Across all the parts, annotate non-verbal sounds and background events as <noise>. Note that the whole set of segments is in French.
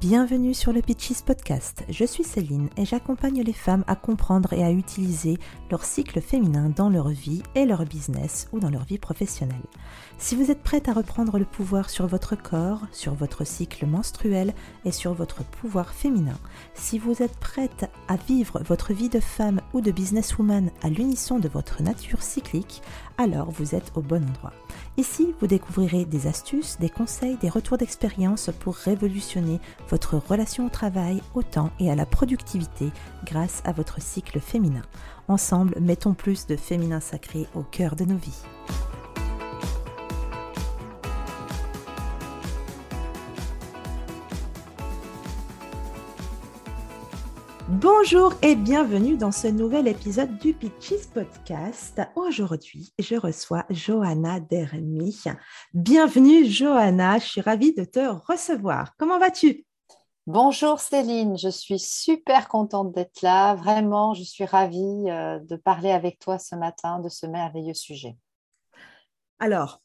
Bienvenue sur le Pitches Podcast. Je suis Céline et j'accompagne les femmes à comprendre et à utiliser leur cycle féminin dans leur vie et leur business ou dans leur vie professionnelle. Si vous êtes prête à reprendre le pouvoir sur votre corps, sur votre cycle menstruel et sur votre pouvoir féminin, si vous êtes prête à vivre votre vie de femme ou de businesswoman à l'unisson de votre nature cyclique, alors vous êtes au bon endroit. Ici, vous découvrirez des astuces, des conseils, des retours d'expérience pour révolutionner votre relation au travail, au temps et à la productivité grâce à votre cycle féminin. Ensemble, mettons plus de féminin sacré au cœur de nos vies. Bonjour et bienvenue dans ce nouvel épisode du Pitches Podcast. Aujourd'hui, je reçois Johanna Dermy. Bienvenue Johanna, je suis ravie de te recevoir. Comment vas-tu? Bonjour Céline, je suis super contente d'être là. Vraiment, je suis ravie euh, de parler avec toi ce matin de ce merveilleux sujet. Alors,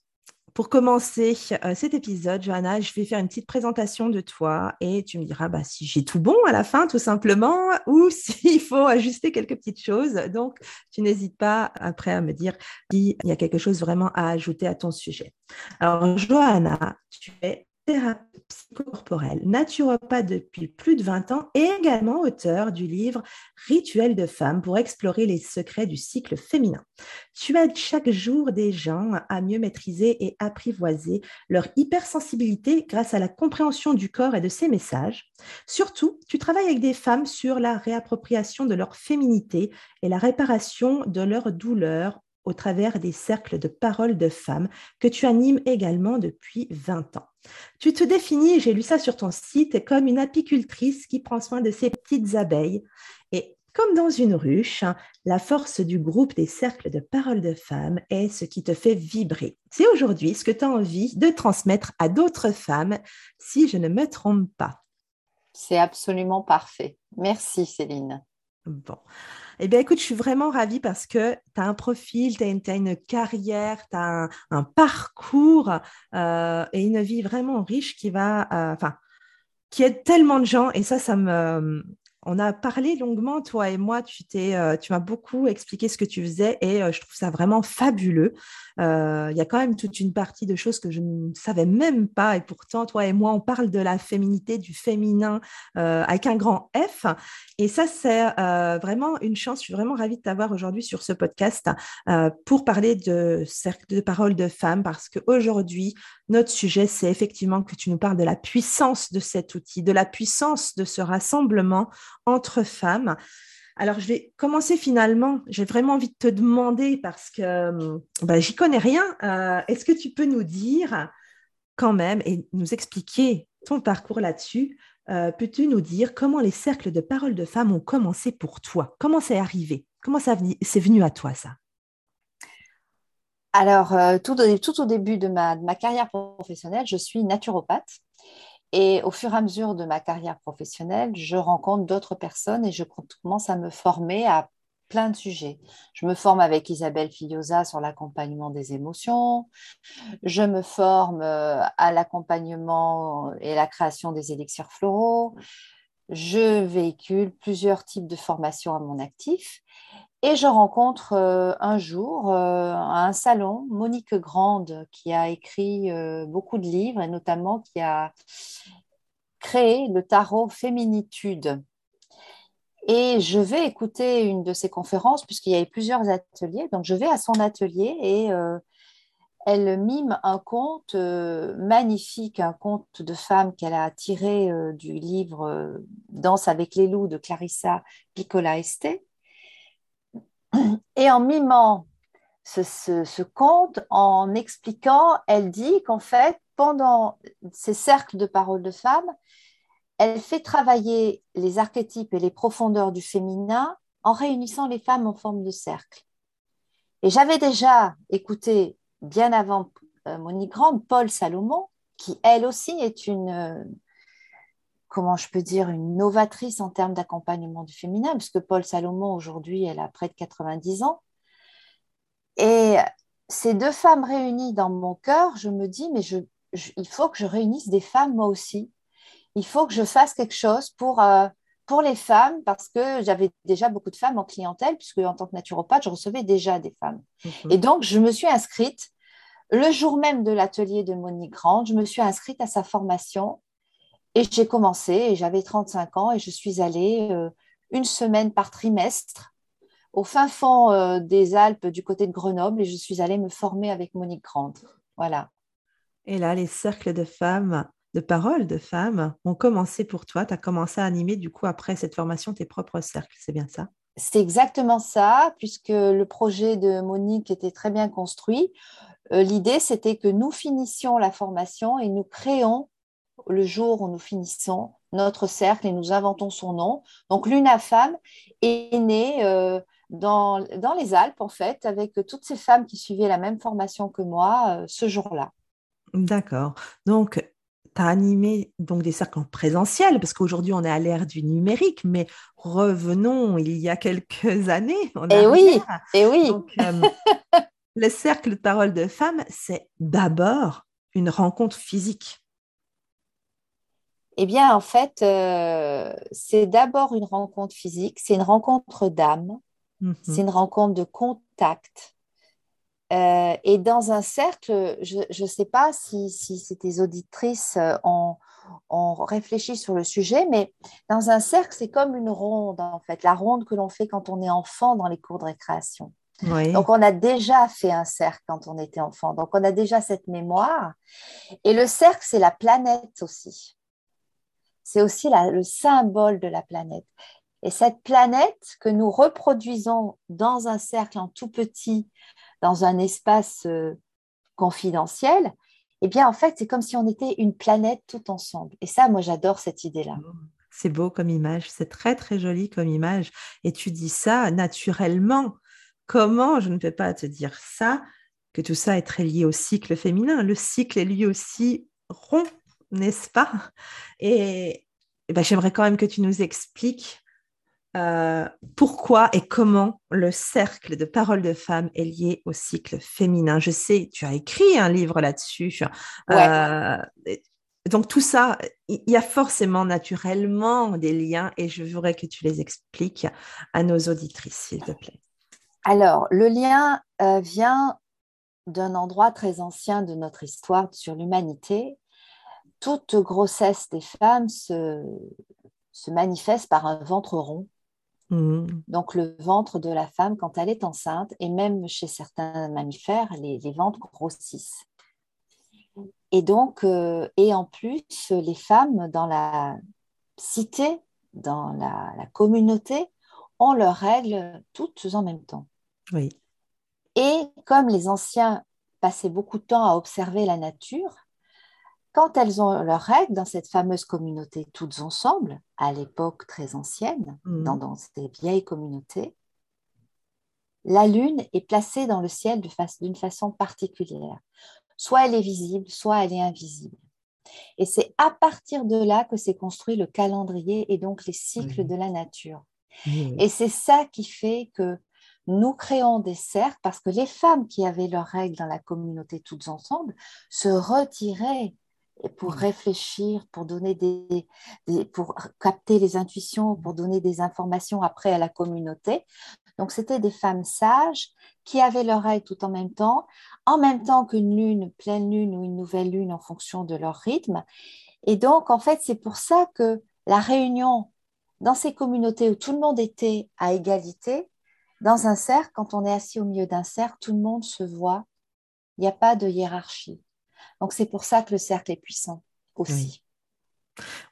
pour commencer euh, cet épisode, Johanna, je vais faire une petite présentation de toi et tu me diras bah, si j'ai tout bon à la fin, tout simplement, <laughs> ou s'il faut ajuster quelques petites choses. Donc, tu n'hésites pas après à me dire s'il y a quelque chose vraiment à ajouter à ton sujet. Alors, Johanna, tu es thérapeute psychocorporelle, naturopathe depuis plus de 20 ans et également auteur du livre Rituel de femme pour explorer les secrets du cycle féminin. Tu aides chaque jour des gens à mieux maîtriser et apprivoiser leur hypersensibilité grâce à la compréhension du corps et de ses messages. Surtout, tu travailles avec des femmes sur la réappropriation de leur féminité et la réparation de leurs douleurs au travers des cercles de paroles de femmes que tu animes également depuis 20 ans. Tu te définis, j'ai lu ça sur ton site, comme une apicultrice qui prend soin de ses petites abeilles. Et comme dans une ruche, la force du groupe des cercles de paroles de femmes est ce qui te fait vibrer. C'est aujourd'hui ce que tu as envie de transmettre à d'autres femmes, si je ne me trompe pas. C'est absolument parfait. Merci Céline. Bon. Eh bien, écoute, je suis vraiment ravie parce que tu as un profil, tu as, une carrière, tu as un, parcours euh, et une vie vraiment riche qui va, euh, enfin, qui aide tellement de gens. Et ça, ça me, on a parlé longuement, toi et moi, euh, tu m'as beaucoup expliqué ce que tu faisais et je trouve ça vraiment fabuleux. Il y a quand même toute une partie de choses que je ne savais même pas et pourtant, toi et moi, on parle de la féminité, du féminin avec un grand F. Et ça, c'est vraiment une chance. Je suis vraiment ravie de t'avoir aujourd'hui sur ce podcast pour parler de cercle de de femmes parce qu'aujourd'hui, notre sujet, c'est effectivement que tu nous parles de la puissance de cet outil, de la puissance de ce rassemblement entre femmes. Alors, je vais commencer finalement. J'ai vraiment envie de te demander parce que ben, j'y connais rien. Euh, est-ce que tu peux nous dire quand même et nous expliquer ton parcours là-dessus? Euh, Peux-tu nous dire comment les cercles de parole de femmes ont commencé pour toi? Comment c'est arrivé? Comment ça c'est venu à toi ça? Alors, euh, tout, au début de ma, carrière professionnelle, je suis naturopathe. Et au fur et à mesure de ma carrière professionnelle, je rencontre d'autres personnes et je commence à me former à plein de sujets. Je me forme avec Isabelle Filiosa sur l'accompagnement des émotions. Je me forme euh, à l'accompagnement et la création des élixirs floraux. Je véhicule plusieurs types de formations à mon actif. Et je rencontre euh, un jour euh, à un salon Monique Grande qui a écrit euh, beaucoup de livres et notamment qui a créé le tarot Féminitude. Et je vais écouter une de ses conférences puisqu'il y avait plusieurs ateliers. Donc je vais à son atelier et elle mime un conte magnifique, un conte de femme qu'elle a tiré du livre Danse avec les loups de Clarissa Piccola Este. Et en mimant ce, conte, en expliquant, elle dit qu'en fait, pendant ces cercles de paroles de femmes, elle fait travailler les archétypes et les profondeurs du féminin en réunissant les femmes en forme de cercle. Et j'avais déjà écouté, bien avant euh, Monique Grande, Paul Salomon, qui elle aussi est une, comment je peux dire, une novatrice en termes d'accompagnement du féminin, puisque Paul Salomon, aujourd'hui, elle a près de 90 ans. Et ces deux femmes réunies dans mon cœur, je me dis, mais je, il faut que je réunisse des femmes moi aussi. il faut que je fasse quelque chose pour, euh, pour les femmes, parce que j'avais déjà beaucoup de femmes en clientèle, puisque en tant que naturopathe, je recevais déjà des femmes. Mhm. Et donc, je me suis inscrite le jour même de l'atelier de Monique Grande, je me suis inscrite à sa formation et j'ai commencé, et j'avais 35 ans, et je suis allée euh, une semaine par trimestre au fin fond euh, des Alpes du côté de Grenoble, et je suis allée me former avec Monique Grande. Voilà. Et là, les cercles de femmes, de paroles de femmes ont commencé pour toi. Tu as commencé à animer, du coup, après cette formation, tes propres cercles, c'est bien ça? C'est exactement ça, puisque le projet de Monique était très bien construit. Euh, l'idée, c'était que nous finissions la formation et nous créons le jour où nous finissons notre cercle et nous inventons son nom. Donc Luna Femme est née euh, dans, dans, les Alpes, en fait, avec toutes ces femmes qui suivaient la même formation que moi euh, ce jour-là. D'accord. Donc, tu as animé donc, des cercles en présentiel, parce qu'aujourd'hui, on est à l'ère du numérique, mais revenons il y a quelques années. et eh oui, et eh oui. <laughs> Le cercle de parole de femmes, c'est d'abord une rencontre physique. Eh bien, en fait, euh, c'est d'abord une rencontre physique, c'est une rencontre d'âme, mhm. c'est une rencontre de contact. Euh, et dans un cercle, je ne sais pas si, si, tes auditrices euh, ont, ont, réfléchi sur le sujet, mais dans un cercle, c'est comme une ronde, en fait, la ronde que l'on fait quand on est enfant dans les cours de récréation. Donc, on a déjà fait un cercle quand on était enfant. Donc, on a déjà cette mémoire. Et le cercle, c'est la planète aussi. C'est aussi le symbole de la planète. Et cette planète que nous reproduisons dans un cercle en tout petit, dans un espace euh, confidentiel, eh bien, en fait, c'est comme si on était une planète tout ensemble. Et ça, moi, j'adore cette idée-là. C'est beau comme image, c'est très, très joli comme image. Et tu dis ça naturellement Comment je ne peux pas te dire ça, que tout ça est très lié au cycle féminin. Le cycle est lui aussi rond, n'est-ce pas? Et, ben, j'aimerais quand même que tu nous expliques euh, pourquoi et comment le cercle de paroles de femmes est lié au cycle féminin. Je sais, tu as écrit un livre là-dessus. Euh, donc tout ça, il y a forcément naturellement des liens et je voudrais que tu les expliques à nos auditrices, s'il te plaît. Alors, le lien euh, vient d'un endroit très ancien de notre histoire sur l'humanité. Toute grossesse des femmes se, manifeste par un ventre rond. Mmh. Donc le ventre de la femme quand elle est enceinte, et même chez certains mammifères, les, ventres grossissent. Et donc, euh, et en plus, les femmes dans la cité, dans la, la communauté, ont leurs règles toutes en même temps. Oui. Et comme les anciens passaient beaucoup de temps à observer la nature, quand elles ont leurs règles dans cette fameuse communauté toutes ensemble, à l'époque très ancienne, mmh. dans, ces vieilles communautés, la lune est placée dans le ciel d'une façon particulière. Soit elle est visible, soit elle est invisible. Et c'est à partir de là que s'est construit le calendrier et donc les cycles de la nature. Et c'est ça qui fait que nous créons des cercles parce que les femmes qui avaient leurs règles dans la communauté toutes ensemble se retiraient pour réfléchir, pour donner des, pour capter les intuitions, pour donner des informations après à la communauté. Donc c'était des femmes sages qui avaient règles tout en même temps, en même temps qu'une lune, pleine lune ou une nouvelle lune en fonction de leur rythme. Et donc en fait c'est pour ça que la réunion dans ces communautés où tout le monde était à égalité, dans un cercle, quand on est assis au milieu d'un cercle, tout le monde se voit. Il n'y a pas de hiérarchie. Donc c'est pour ça que le cercle est puissant aussi. Oui,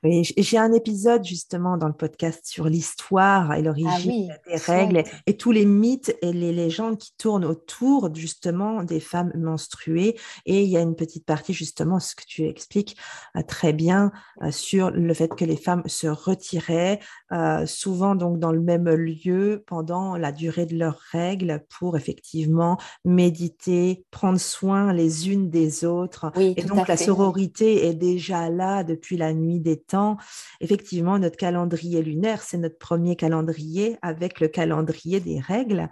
j'ai un épisode justement dans le podcast sur l'histoire et l'origine ah des règles et, tous les mythes et les légendes qui tournent autour justement des femmes menstruées. Et il y a une petite partie justement, ce que tu expliques euh, très bien euh, sur le fait que les femmes se retiraient euh, souvent donc dans le même lieu pendant la durée de leurs règles pour effectivement méditer, prendre soin les unes des autres. et donc la sororité est déjà là depuis la nuit des temps. Effectivement, notre calendrier lunaire, c'est notre premier calendrier avec le calendrier des règles.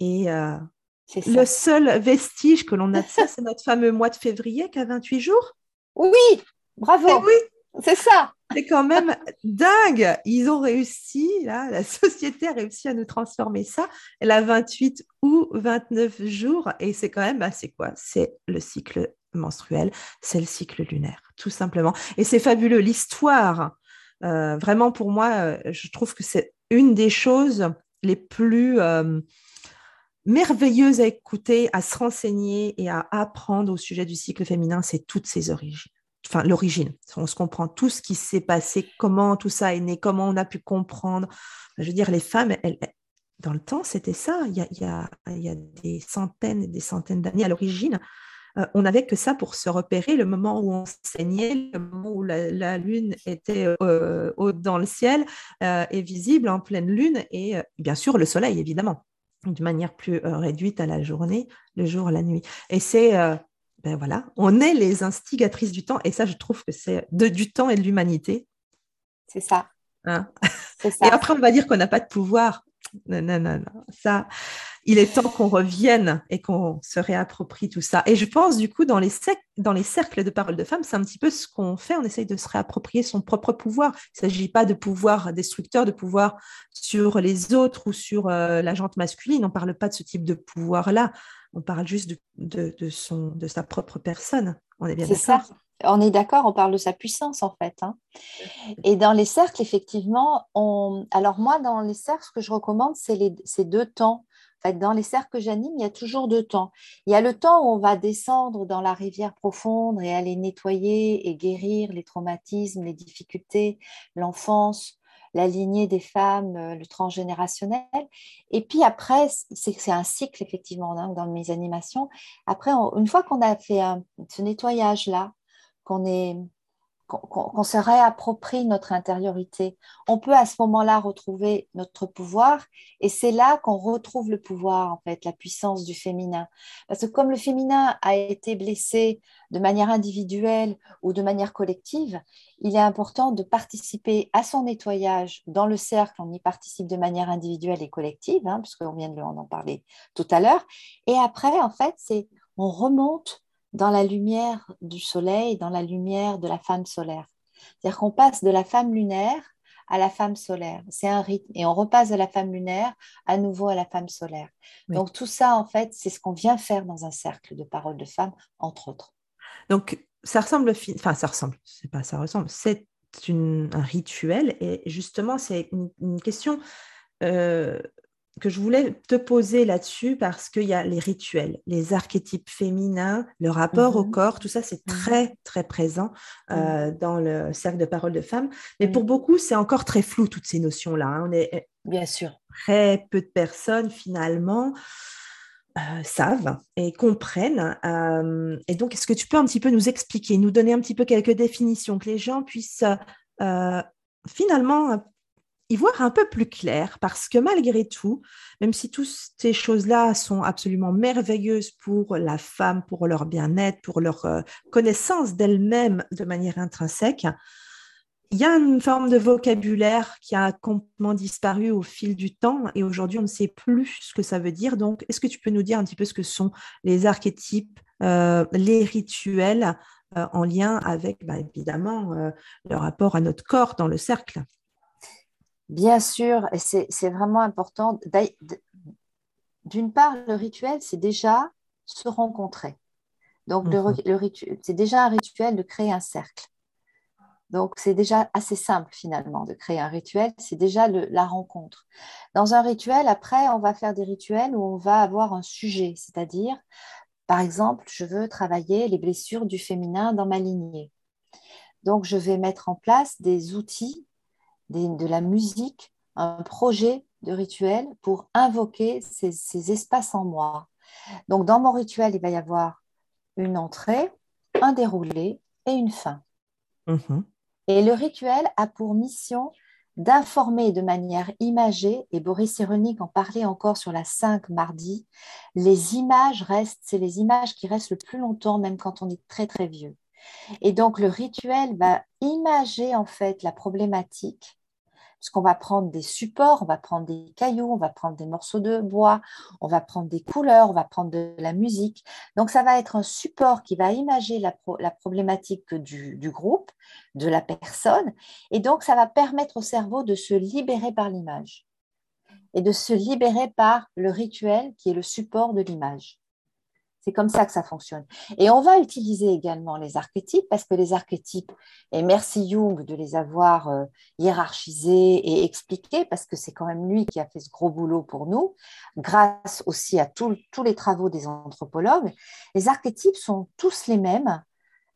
Et euh, le seul vestige que l'on a de ça, <laughs> c'est notre fameux mois de février qui a 28 jours. Oui, bravo. Eh oui. C'est ça. c'est quand même dingue. Ils ont réussi, là, la <laughs> société a réussi à nous transformer ça. Elle a 28 ou 29 jours et c'est quand même, bah, c'est quoi? C'est le cycle menstruel, c'est le cycle lunaire, tout simplement. Et c'est fabuleux. L'histoire, euh, vraiment pour moi, euh, je trouve que c'est une des choses les plus euh, merveilleuses à écouter, à se renseigner et à apprendre au sujet du cycle féminin, c'est toutes ses origines enfin l'origine. On se comprend tout ce qui s'est passé, comment tout ça est né, comment on a pu comprendre. Je veux dire, les femmes, elles, dans le temps, c'était ça. Il y, a, il, y a, des centaines et des centaines d'années à l'origine. Euh, on n'avait que ça pour se repérer, le moment où on saignait, le moment où la, lune était euh, haute dans le ciel euh, et visible en pleine lune, et bien sûr le soleil, évidemment, de manière plus réduite à la journée, le jour, la nuit. Et c'est ben voilà, on est les instigatrices du temps, et ça, je trouve que c'est du temps et de l'humanité. C'est ça. Hein ça. Et après, on va dire qu'on n'a pas de pouvoir. Non, non, non, non. Ça, il est temps qu'on revienne et qu'on se réapproprie tout ça. Et je pense, du coup, dans les, dans les cercles de parole de femmes, c'est un petit peu ce qu'on fait. On essaye de se réapproprier son propre pouvoir. Il ne s'agit pas de pouvoir destructeur, de pouvoir sur les autres ou sur euh, la jante masculine. On ne parle pas de ce type de pouvoir-là on parle juste de, de, son, de sa propre personne. On est bien C'est ça. On est d'accord, on parle de sa puissance en fait. Hein. Et dans les cercles, effectivement, on... alors moi, dans les cercles, ce que je recommande, c'est les... deux temps. En fait, dans les cercles que j'anime, il y a toujours deux temps. Il y a le temps où on va descendre dans la rivière profonde et aller nettoyer et guérir les traumatismes, les difficultés, l'enfance, la lignée des femmes, euh, le transgénérationnel. Et puis après, c'est un cycle effectivement hein, dans mes animations. Après, une fois qu'on a fait ce nettoyage-là, qu'on est qu'on se réapproprie notre intériorité. On peut à ce moment-là retrouver notre pouvoir et c'est là qu'on retrouve le pouvoir, en fait, la puissance du féminin. Parce que comme le féminin a été blessé de manière individuelle ou de manière collective, il est important de participer à son nettoyage dans le cercle. On y participe de manière individuelle et collective, hein, puisqu'on vient de en parler tout à l'heure. Et après, en fait, c'est on remonte dans la lumière du soleil, dans la lumière de la femme solaire. C'est-à-dire qu'on passe de la femme lunaire à la femme solaire. C'est un rythme. Et on repasse de la femme lunaire à nouveau à la femme solaire. Donc tout ça, en fait, c'est ce qu'on vient faire dans un cercle de paroles de femmes, entre autres. Donc ça ressemble, enfin ça ressemble, c'est pas ça ressemble, c'est un rituel. Et justement, c'est une, question euh, que je voulais te poser là-dessus parce qu'il y a les rituels, les archétypes féminins, le rapport au mhm. corps, tout ça, c'est mhm. très, très présent euh, dans le cercle de parole de femmes. Mais pour beaucoup, c'est encore très flou, toutes ces notions-là. Hein. On est euh, Bien sûr. Très peu de personnes, finalement, euh, savent et comprennent. et donc, est-ce que tu peux un petit peu nous expliquer, nous donner un petit peu quelques définitions, que les gens puissent finalement y voir un peu plus clair parce que malgré tout, même si toutes ces choses-là sont absolument merveilleuses pour la femme, pour leur bien-être, pour leur euh, connaissance d'elle-même de manière intrinsèque, il y a une forme de vocabulaire qui a complètement disparu au fil du temps et aujourd'hui on ne sait plus ce que ça veut dire. Donc, est-ce que tu peux nous dire un petit peu ce que sont les archétypes, euh, les rituels euh, en lien avec bah, évidemment le rapport à notre corps dans le cercle? Bien sûr, et c'est vraiment important. D'une part, le rituel, c'est déjà se rencontrer. Donc, mhm. c'est déjà un rituel de créer un cercle. Donc, c'est déjà assez simple finalement de créer un rituel, c'est déjà la rencontre. Dans un rituel, après, on va faire des rituels où on va avoir un sujet, c'est-à-dire, par exemple, je veux travailler les blessures du féminin dans ma lignée. Donc, je vais mettre en place des outils de la musique, un projet de rituel pour invoquer ces, espaces en moi. Donc, dans mon rituel, il va y avoir une entrée, un déroulé et une fin. Mhm. Et le rituel a pour mission d'informer de manière imagée, et Boris Cyrulnik en parlait encore sur la 5 mardi, les images restent, c'est les images qui restent le plus longtemps, même quand on est très très vieux. Et donc le rituel va imager en fait la problématique puisqu'on va prendre des supports, on va prendre des cailloux, on va prendre des morceaux de bois, on va prendre des couleurs, on va prendre de la musique. Donc, ça va être un support qui va imager la, problématique du, groupe, de la personne, et donc ça va permettre au cerveau de se libérer par l'image et de se libérer par le rituel qui est le support de l'image. C'est comme ça que ça fonctionne. Et on va utiliser également les archétypes parce que les archétypes, et merci Jung de les avoir euh, hiérarchisés et expliqués parce que c'est quand même lui qui a fait ce gros boulot pour nous, grâce aussi à tous les travaux des anthropologues. Les archétypes sont tous les mêmes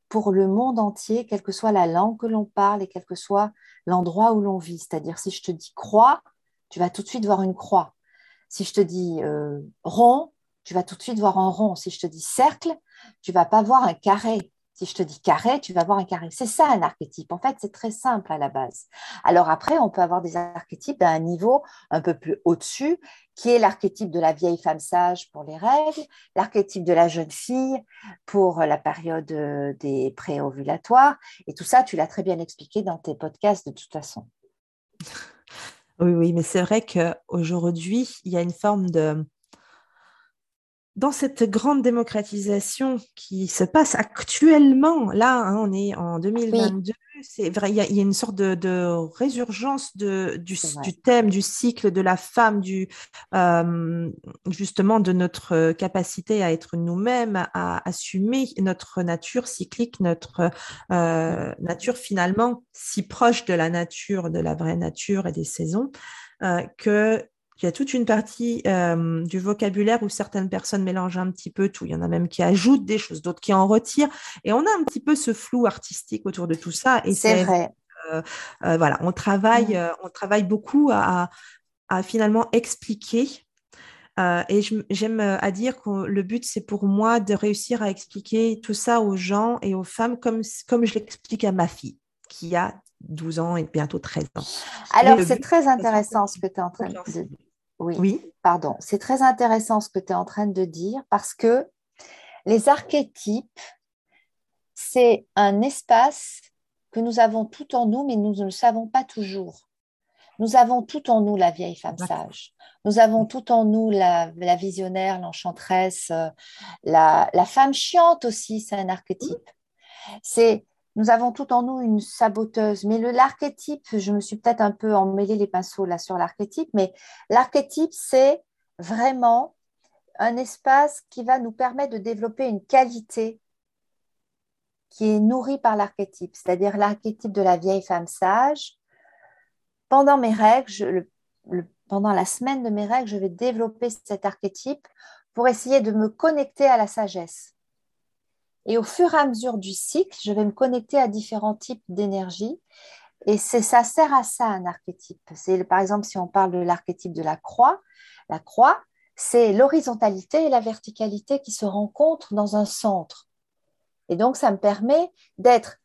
pour le monde entier, quelle que soit la langue que l'on parle et quel que soit l'endroit où l'on vit. C'est-à-dire si je te dis croix, tu vas tout de suite voir une croix. Si je te dis euh, rond, tu vas tout de suite voir un rond. Si je te dis cercle, tu vas pas voir un carré. Si je te dis carré, tu vas voir un carré. C'est ça un archétype. En fait, c'est très simple à la base. Alors après, on peut avoir des archétypes à un niveau un peu plus au-dessus, qui est l'archétype de la vieille femme sage pour les règles, l'archétype de la jeune fille pour la période euh, des préovulatoires. Et tout ça, tu l'as très bien expliqué dans tes podcasts de toute façon. Oui, oui, mais c'est vrai qu'aujourd'hui, il y a une forme de, dans cette grande démocratisation qui se passe actuellement, là, hein, on est en 2022, c'est vrai, il y, a une sorte de, résurgence de, du, thème, du cycle de la femme, du, euh, justement de notre capacité à être nous-mêmes, à assumer notre nature cyclique, notre euh, nature finalement si proche de la nature, de la vraie nature et des saisons, euh, que il y a toute une partie euh, du vocabulaire où certaines personnes mélangent un petit peu tout. Il y en a même qui ajoutent des choses, d'autres qui en retirent. Et on a un petit peu ce flou artistique autour de tout ça. Et c'est vrai. Euh, euh, voilà, on travaille, on travaille beaucoup à, finalement expliquer. et j'aime à dire que le but, c'est pour moi de réussir à expliquer tout ça aux gens et aux femmes comme, comme je l'explique à ma fille, qui a 12 ans et bientôt 13 ans. Alors, c'est très intéressant ce que tu es en train de dire. Oui, pardon. C'est très intéressant ce que tu es en train de dire parce que les archétypes, c'est un espace que nous avons tout en nous, mais nous ne le savons pas toujours. Nous avons tout en nous la vieille femme sage. Nous avons tout en nous la, visionnaire, l'enchanteresse, euh, la, la, femme chiante aussi, c'est un archétype. C'est nous avons tout en nous une saboteuse. Mais l'archétype, je me suis peut-être un peu emmêlé les pinceaux là sur l'archétype, mais l'archétype, c'est vraiment un espace qui va nous permettre de développer une qualité qui est nourrie par l'archétype, c'est-à-dire l'archétype de la vieille femme sage. Pendant mes règles, pendant la semaine de mes règles, je vais développer cet archétype pour essayer de me connecter à la sagesse. Et au fur et à mesure du cycle, je vais me connecter à différents types d'énergie. Et ça sert à ça un archétype. C'est par exemple si on parle de l'archétype de la croix, la croix, c'est l'horizontalité et la verticalité qui se rencontrent dans un centre. Et donc ça me permet d'être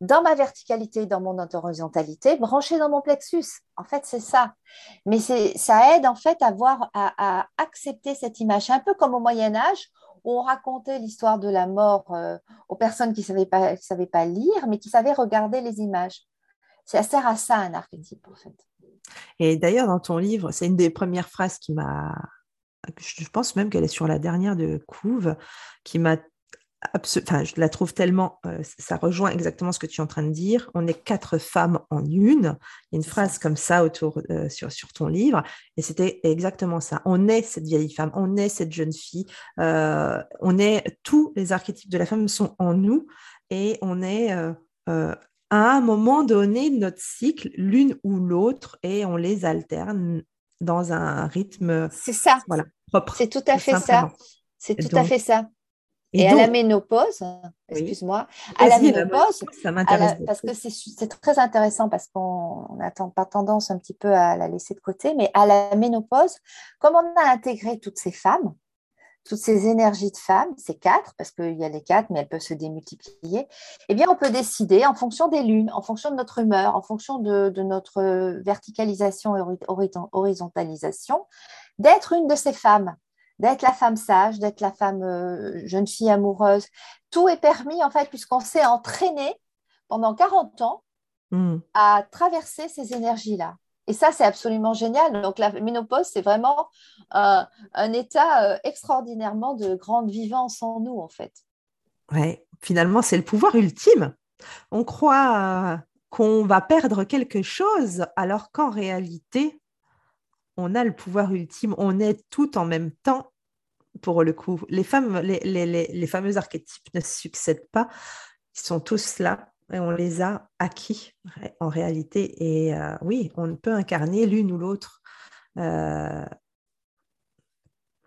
dans ma verticalité, dans mon horizontalité, branché dans mon plexus. En fait, c'est ça. Mais ça aide en fait à, voir, à accepter cette image. Un peu comme au Moyen Âge, on racontait l'histoire de la mort euh, aux personnes qui ne savaient, pas, lire, mais qui savaient regarder les images. Ça sert à ça un archétype, en fait. Et d'ailleurs, dans ton livre, c'est une des premières phrases qui m'a. Je pense même qu'elle est sur la dernière de Couve, qui m'a enfin, je la trouve tellement, euh, ça rejoint exactement ce que tu es en train de dire. On est quatre femmes en une. Il y a une phrase comme ça autour euh, sur, sur ton livre, et c'était exactement ça. On est cette vieille femme, on est cette jeune fille, euh, on est tous les archétypes de la femme sont en nous, et on est à un moment donné de notre cycle, l'une ou l'autre, et on les alterne dans un rythme. C'est ça. Voilà, propre. C'est tout à fait ça. C'est tout à fait ça. Et, à la ménopause, excuse-moi, à la ménopause, ça m'intéresse parce que c'est très intéressant parce qu'on n'a pas tendance un petit peu à la laisser de côté, mais à la ménopause, comme on a intégré toutes ces femmes, toutes ces énergies de femmes, ces quatre, parce qu'il y a les quatre, mais elles peuvent se démultiplier, eh bien, on peut décider en fonction des lunes, en fonction de notre humeur, en fonction de, de notre verticalisation et horizontalisation, d'être une de ces femmes d'être la femme sage, d'être la femme euh, jeune fille amoureuse. Tout est permis, en fait, puisqu'on s'est entraîné pendant 40 ans hmm. à traverser ces énergies-là. Et ça, c'est absolument génial. Donc, la ménopause, c'est vraiment un, état euh, extraordinairement de grande vivance en nous, en fait. Oui, finalement, c'est le pouvoir ultime. On croit qu'on va perdre quelque chose, alors qu'en réalité, on a le pouvoir ultime. On est tout en même temps pour le coup. Les, femmes, les, fameux archétypes ne succèdent pas. Ils sont tous là et on les a acquis en réalité. Et euh, oui, on peut incarner l'une ou l'autre euh,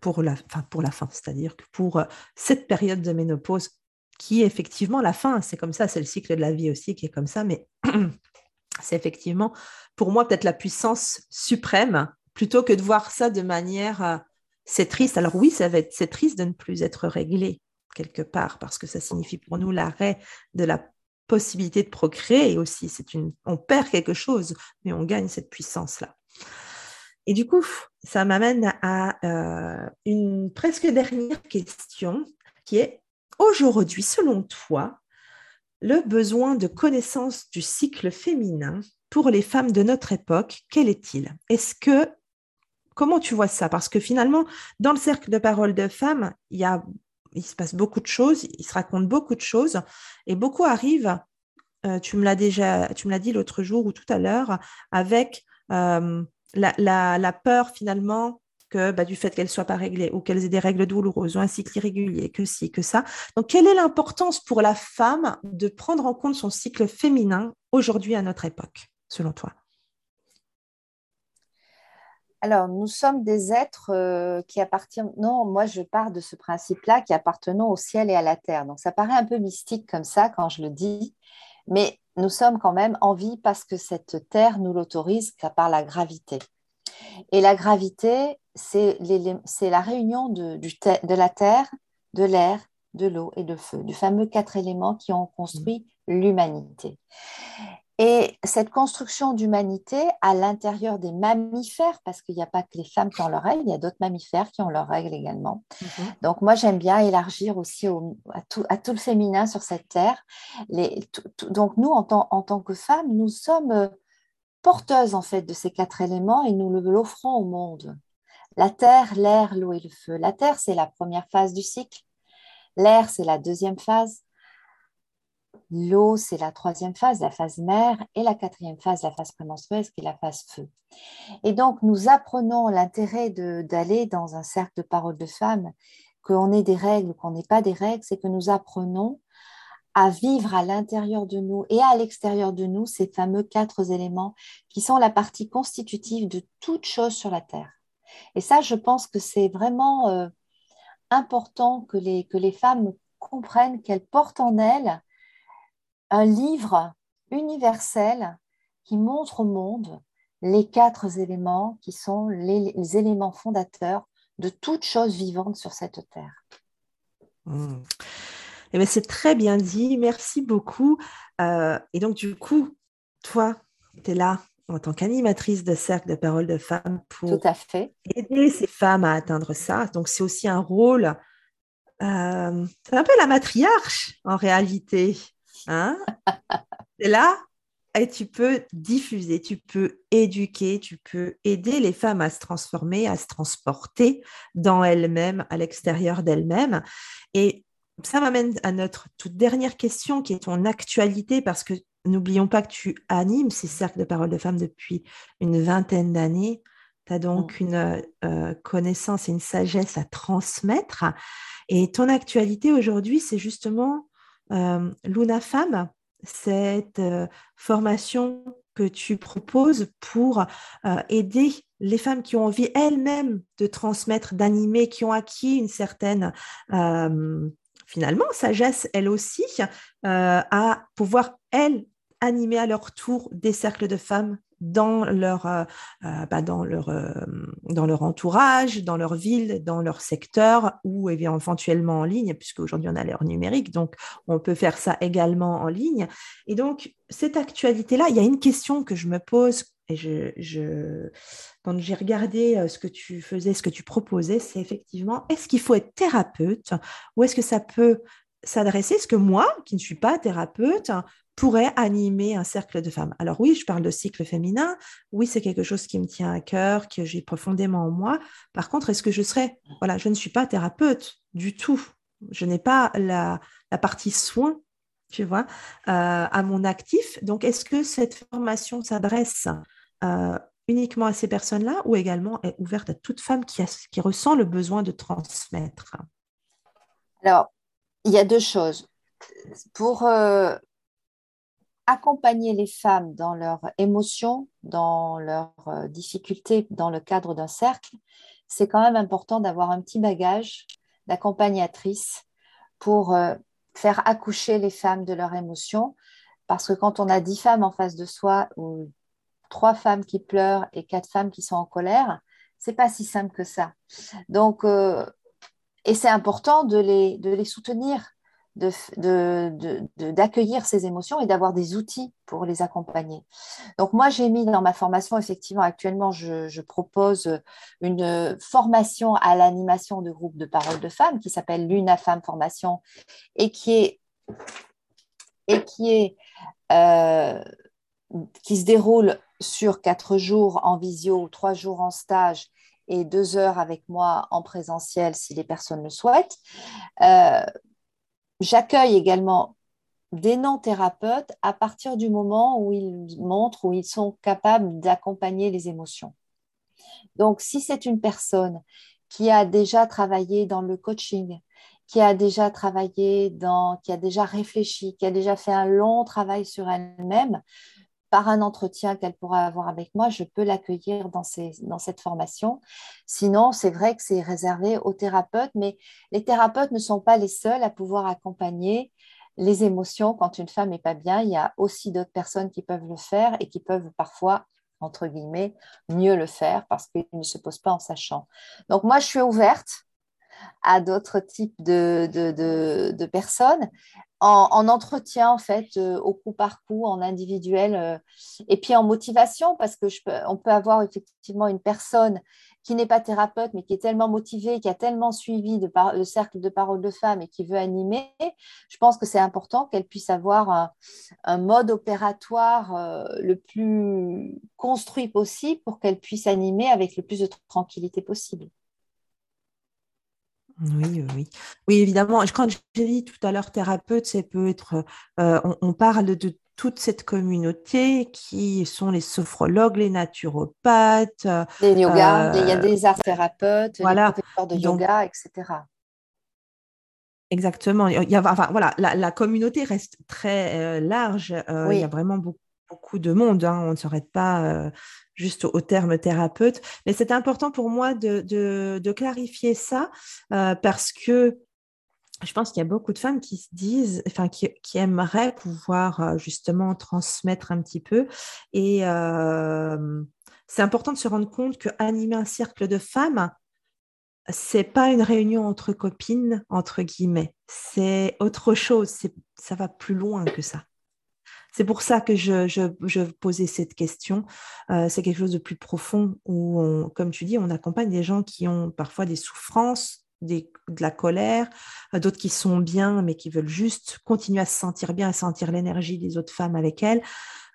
pour, la, fin, pour la fin, c'est-à-dire que pour euh, cette période de ménopause qui est effectivement la fin, c'est comme ça, c'est le cycle de la vie aussi qui est comme ça, mais <clears throat> c'est effectivement pour moi peut-être la puissance suprême plutôt que de voir ça de manière c'est triste. Alors oui, ça va être c'est triste de ne plus être réglé quelque part parce que ça signifie pour nous l'arrêt de la possibilité de procréer aussi. C'est une, on perd quelque chose, mais on gagne cette puissance-là. Et du coup, ça m'amène à euh, une presque dernière question qui est aujourd'hui, selon toi, le besoin de connaissance du cycle féminin pour les femmes de notre époque, quel est-il? Est-ce que comment tu vois ça? Parce que finalement, dans le cercle de parole de femmes, il se passe beaucoup de choses, il se raconte beaucoup de choses, et beaucoup arrivent, euh, tu me l'as déjà, tu me l'as dit l'autre jour ou tout à l'heure, avec euh, la, peur finalement que bah, du fait qu'elles ne soient pas réglées ou qu'elles aient des règles douloureuses ou un cycle irrégulier, que ci, que ça. Donc, quelle est l'importance pour la femme de prendre en compte son cycle féminin aujourd'hui à notre époque, selon toi? Alors, nous sommes des êtres euh, qui appartiennent. Non, moi, je pars de ce principe-là qui appartenons au ciel et à la terre. Donc, ça paraît un peu mystique comme ça quand je le dis, mais nous sommes quand même en vie parce que cette terre nous l'autorise par la gravité. Et la gravité, c'est la réunion de, de la terre, de l'air, de l'eau et de feu, du fameux quatre éléments qui ont construit l'humanité. Et cette construction d'humanité à l'intérieur des mammifères, parce qu'il n'y a pas que les femmes qui ont leurs règles, il y a d'autres mammifères qui ont leurs règles également. Mhm. Donc moi, j'aime bien élargir aussi à, tout, le féminin sur cette terre. donc nous, en tant, que femmes, nous sommes euh, porteuses en fait de ces quatre éléments et nous l'offrons au monde. La terre, l'air, l'eau et le feu. La terre, c'est la première phase du cycle. L'air, c'est la deuxième phase. L'eau, c'est la troisième phase, la phase mère, et la quatrième phase, la phase prémenstruelle, qui est la phase feu. Et donc, nous apprenons l'intérêt d'aller dans un cercle de paroles de femmes, qu'on ait des règles ou qu'on n'ait pas des règles, c'est que nous apprenons à vivre à l'intérieur de nous et à l'extérieur de nous ces fameux quatre éléments qui sont la partie constitutive de toute chose sur la Terre. Et ça, je pense que c'est vraiment euh, important que les, que les femmes comprennent qu'elles portent en elles un livre universel qui montre au monde les quatre éléments qui sont les, éléments fondateurs de toute chose vivante sur cette terre. Mmh. Eh c'est très bien dit, merci beaucoup. Euh, et donc, du coup, toi, tu es là en tant qu'animatrice de cercle de parole de femmes pour Tout à fait. aider ces femmes à atteindre ça. Donc, c'est aussi un rôle, euh, c'est un peu la matriarche en réalité. Hein? Là, et tu peux diffuser, tu peux éduquer, tu peux aider les femmes à se transformer, à se transporter dans elles-mêmes, à l'extérieur d'elles-mêmes. Et ça m'amène à notre toute dernière question qui est ton actualité, parce que n'oublions pas que tu animes ces cercles de parole de femmes depuis une vingtaine d'années. Tu as donc mm. une euh, connaissance et une sagesse à transmettre. Et ton actualité aujourd'hui, c'est justement euh, Luna Femme, cette euh, formation que tu proposes pour euh, aider les femmes qui ont envie elles-mêmes de transmettre, d'animer, qui ont acquis une certaine, finalement, sagesse, elles aussi, à pouvoir, elles, animer à leur tour des cercles de femmes dans leur, euh, euh, bah, dans, leur, euh, dans leur entourage, dans leur ville, dans leur secteur ou éventuellement en ligne, puisque aujourd'hui on a l'ère numérique, donc on peut faire ça également en ligne. Et donc, cette actualité-là, il y a une question que je me pose et je, quand j'ai regardé ce que tu faisais, ce que tu proposais, c'est effectivement, est-ce qu'il faut être thérapeute ou est-ce que ça peut s'adresser, est-ce que moi, qui ne suis pas thérapeute, pourrait animer un cercle de femmes. Alors oui, je parle de cycle féminin. Oui, c'est quelque chose qui me tient à cœur, que j'ai profondément en moi. Par contre, est-ce que je serais, voilà, je ne suis pas thérapeute du tout. Je n'ai pas la, partie soins, tu vois, euh, à mon actif. Donc, est-ce que cette formation s'adresse euh, uniquement à ces personnes-là ou également est ouverte à toute femme qui, qui ressent le besoin de transmettre? Alors, il y a deux choses. Pour euh, accompagner les femmes dans leurs émotions, dans leurs euh, difficultés dans le cadre d'un cercle, c'est quand même important d'avoir un petit bagage d'accompagnatrice pour euh, faire accoucher les femmes de leurs émotions. Parce que quand on a dix femmes en face de soi ou trois femmes qui pleurent et quatre femmes qui sont en colère, c'est pas si simple que ça. Donc, euh, et c'est important de les, de les soutenir, d'accueillir ces émotions et d'avoir des outils pour les accompagner. Donc moi, j'ai mis dans ma formation, effectivement, actuellement, je, propose une formation à l'animation de groupe de parole de femmes qui s'appelle Luna Femme Formation et qui est, et qui, est euh, qui se déroule sur quatre jours en visio, trois jours en stage et deux heures avec moi en présentiel si les personnes le souhaitent. Euh, J'accueille également des non-thérapeutes à partir du moment où ils montrent, où ils sont capables d'accompagner les émotions. Donc, si c'est une personne qui a déjà travaillé dans le coaching, qui a déjà travaillé dans, qui a déjà réfléchi, qui a déjà fait un long travail sur elle-même, par un entretien qu'elle pourra avoir avec moi, je peux l'accueillir dans, cette formation. Sinon, c'est vrai que c'est réservé aux thérapeutes, mais les thérapeutes ne sont pas les seuls à pouvoir accompagner les émotions quand une femme n'est pas bien. Il y a aussi d'autres personnes qui peuvent le faire et qui peuvent parfois, entre guillemets, mieux le faire parce qu'ils ne se posent pas en sachant. Donc moi, je suis ouverte à d'autres types de, personnes en, entretien, en fait, euh, au coup par coup, en individuel, euh, et puis en motivation, parce que on peut avoir effectivement une personne qui n'est pas thérapeute, mais qui est tellement motivée, qui a tellement suivi le cercle de parole de femmes et qui veut animer. Je pense que c'est important qu'elle puisse avoir un, mode opératoire euh, le plus construit possible pour qu'elle puisse animer avec le plus de tranquillité possible. Oui, oui. Oui, évidemment. Quand j'ai dit tout à l'heure thérapeute, c'est peut être, euh, on, parle de toute cette communauté qui sont les sophrologues, les naturopathes. Euh, les yoga, il y a euh, des arts thérapeutes, voilà. les professeurs de yoga, etc. Exactement. Il y a, enfin, voilà, la, communauté reste très large. Il y a vraiment beaucoup beaucoup de monde. Hein. On ne s'arrête pas euh, juste au, terme thérapeute. Mais c'est important pour moi de, clarifier ça euh, parce que je pense qu'il y a beaucoup de femmes qui se disent, enfin, qui, aimeraient pouvoir euh, justement transmettre un petit peu. Et c'est important de se rendre compte que animer un cercle de femmes, c'est pas une réunion entre copines, entre guillemets. C'est autre chose. Ça va plus loin que ça. C'est pour ça que je, posais cette question. Euh, c'est quelque chose de plus profond où, comme tu dis, on accompagne des gens qui ont parfois des souffrances, de la colère, euh, d'autres qui sont bien mais qui veulent juste continuer à se sentir bien, à sentir l'énergie des autres femmes avec elles.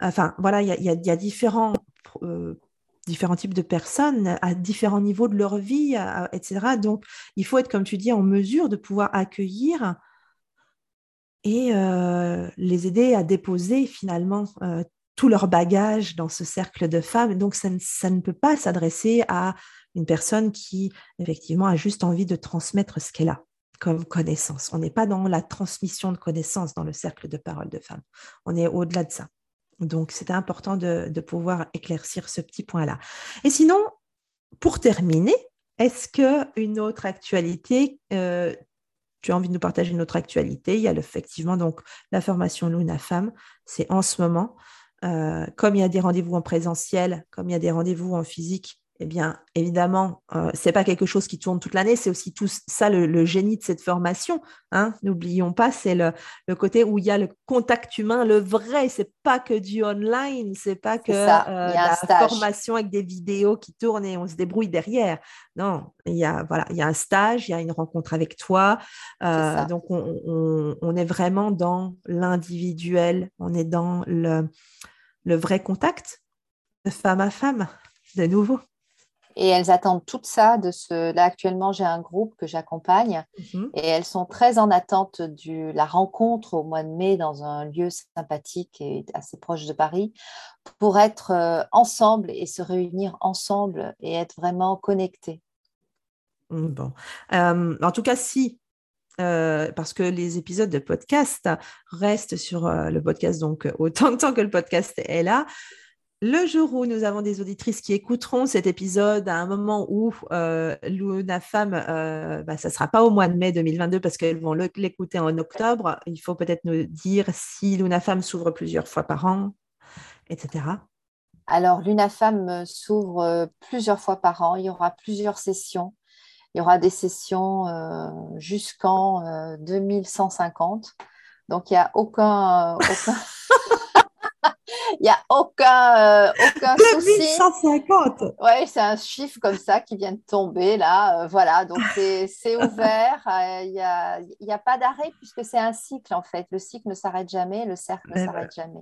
Enfin, voilà, il y a, euh, différents types de personnes à différents niveaux de leur vie, etc. Donc, il faut être, comme tu dis, en mesure de pouvoir accueillir et euh, les aider à déposer finalement euh, tout leur bagage dans ce cercle de femmes. Donc, ça ne, peut pas s'adresser à une personne qui, effectivement, a juste envie de transmettre ce qu'elle a comme connaissance. On n'est pas dans la transmission de connaissances dans le cercle de parole de femmes. On est au-delà de ça. Donc, c'était important de, pouvoir éclaircir ce petit point-là. Et sinon, pour terminer, est-ce qu'une autre actualité euh, tu as envie de nous partager notre actualité, il y a effectivement donc la formation Luna Femme, c'est en ce moment. Euh, comme il y a des rendez-vous en présentiel, comme il y a des rendez-vous en physique, eh bien, évidemment, euh, c'est pas quelque chose qui tourne toute l'année, c'est aussi tout ça le, génie de cette formation. Hein. N'oublions pas, c'est le, côté où il y a le contact humain, le vrai. C'est pas que du online, c'est pas que euh, la formation avec des vidéos qui tournent et on se débrouille derrière. Non, il y a voilà, il y a un stage, il y a une rencontre avec toi. Euh, donc on, est vraiment dans l'individuel, on est dans le, le vrai contact de femme à femme, de nouveau. Et elles attendent tout ça de ce. Là, actuellement, j'ai un groupe que j'accompagne mhm. et elles sont très en attente de la rencontre au mois de mai dans un lieu sympathique et assez proche de Paris pour être euh, ensemble et se réunir ensemble et être vraiment connectés. Mmh, bon. Euh, en tout cas, si euh, parce que les épisodes de podcast restent sur le podcast, donc autant <laughs> de temps que le podcast est là. Le jour où nous avons des auditrices qui écouteront cet épisode à un moment où euh, Luna Femme, euh, bah, ça ne sera pas au mois de mai 2022 parce qu'elles vont l'écouter en octobre, il faut peut-être nous dire si Luna Femme s'ouvre plusieurs fois par an, etc. Alors, Luna Femme s'ouvre euh, plusieurs fois par an. Il y aura plusieurs sessions. Il y aura des sessions jusqu'en 2150. Donc, il n'y a aucun... aucun... <laughs> <laughs> Il n'y a aucun, euh, aucun souci. 2150 Oui, c'est un chiffre comme ça qui vient de tomber là. Euh, voilà, donc c'est ouvert. <laughs> Euh, il n'y a, y a pas d'arrêt puisque c'est un cycle en fait. Le cycle ne s'arrête jamais, le cercle ne s'arrête jamais.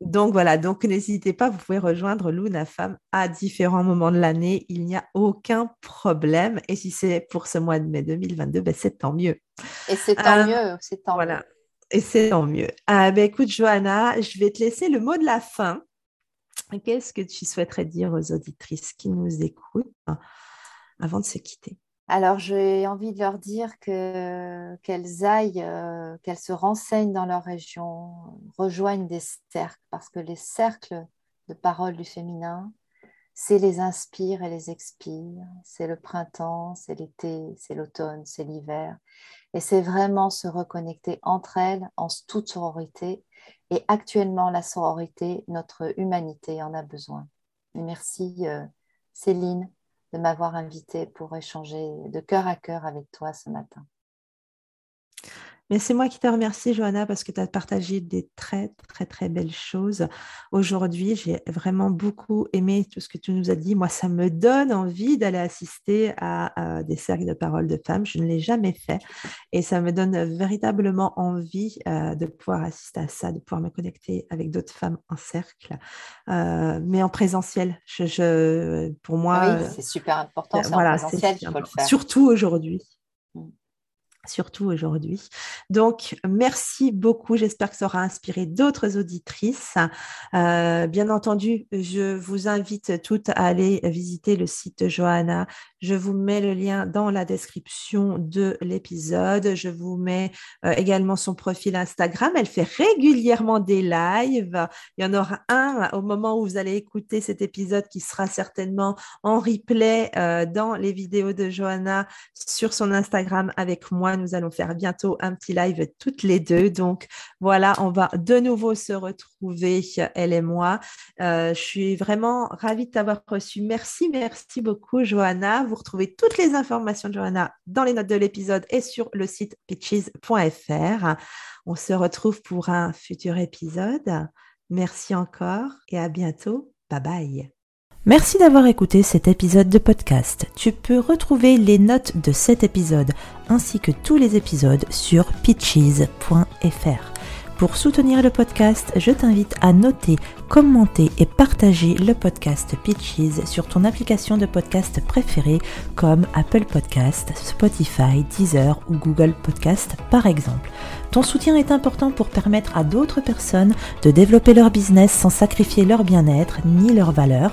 Donc voilà, donc n'hésitez pas, vous pouvez rejoindre Luna Femme à différents moments de l'année. Il n'y a aucun problème. Et si c'est pour ce mois de mai 2022, ben c'est tant mieux. Et c'est tant mieux, c'est tant voilà. Et c'est tant mieux. Ah, ben, écoute, Johanna, je vais te laisser le mot de la fin. Qu'est-ce que tu souhaiterais dire aux auditrices qui nous écoutent avant de se quitter? Alors, j'ai envie de leur dire que, qu'elles aillent, euh, qu'elles se renseignent dans leur région, rejoignent des cercles, parce que les cercles de parole du féminin, c'est les inspire et les expire. C'est le printemps, c'est l'été, c'est l'automne, c'est l'hiver. Et c'est vraiment se reconnecter entre elles en toute sororité. Et actuellement, la sororité, notre humanité en a besoin. merci euh, Céline de m'avoir invitée pour échanger de cœur à cœur avec toi ce matin. Mais c'est moi qui te remercie, Johanna, parce que tu as partagé des très, très, très belles choses. Aujourd'hui, j'ai vraiment beaucoup aimé tout ce que tu nous as dit. Moi, ça me donne envie d'aller assister à, des cercles de parole de femmes. Je ne l'ai jamais fait. Et ça me donne véritablement envie euh, de pouvoir assister à ça, de pouvoir me connecter avec d'autres femmes en cercle, euh, mais en présentiel. Je, pour moi, ah oui, c'est super important. Euh, voilà, en présentiel, faut le faire. Surtout aujourd'hui surtout aujourd'hui. Donc, merci beaucoup. J'espère que ça aura inspiré d'autres auditrices. Euh, bien entendu, je vous invite toutes à aller visiter le site de Johanna. Je vous mets le lien dans la description de l'épisode. Je vous mets euh, également son profil Instagram. Elle fait régulièrement des lives. Il y en aura un au moment où vous allez écouter cet épisode qui sera certainement en replay euh, dans les vidéos de Johanna sur son Instagram avec nous allons faire bientôt un petit live toutes les deux. Donc voilà, on va de nouveau se retrouver, elle et moi. Euh, je suis vraiment ravie de t'avoir reçu. Merci, merci beaucoup, Johanna. Vous retrouvez toutes les informations de Johanna dans les notes de l'épisode et sur le site pitches.fr. On se retrouve pour un futur épisode. Merci encore et à bientôt. Bye bye. Merci d'avoir écouté cet épisode de podcast. Tu peux retrouver les notes de cet épisode ainsi que tous les épisodes sur pitches.fr. Pour soutenir le podcast, je t'invite à noter, commenter et partager le podcast Pitches sur ton application de podcast préférée comme Apple Podcast, Spotify, Deezer ou Google Podcast par exemple. Ton soutien est important pour permettre à d'autres personnes de développer leur business sans sacrifier leur bien-être ni leurs valeurs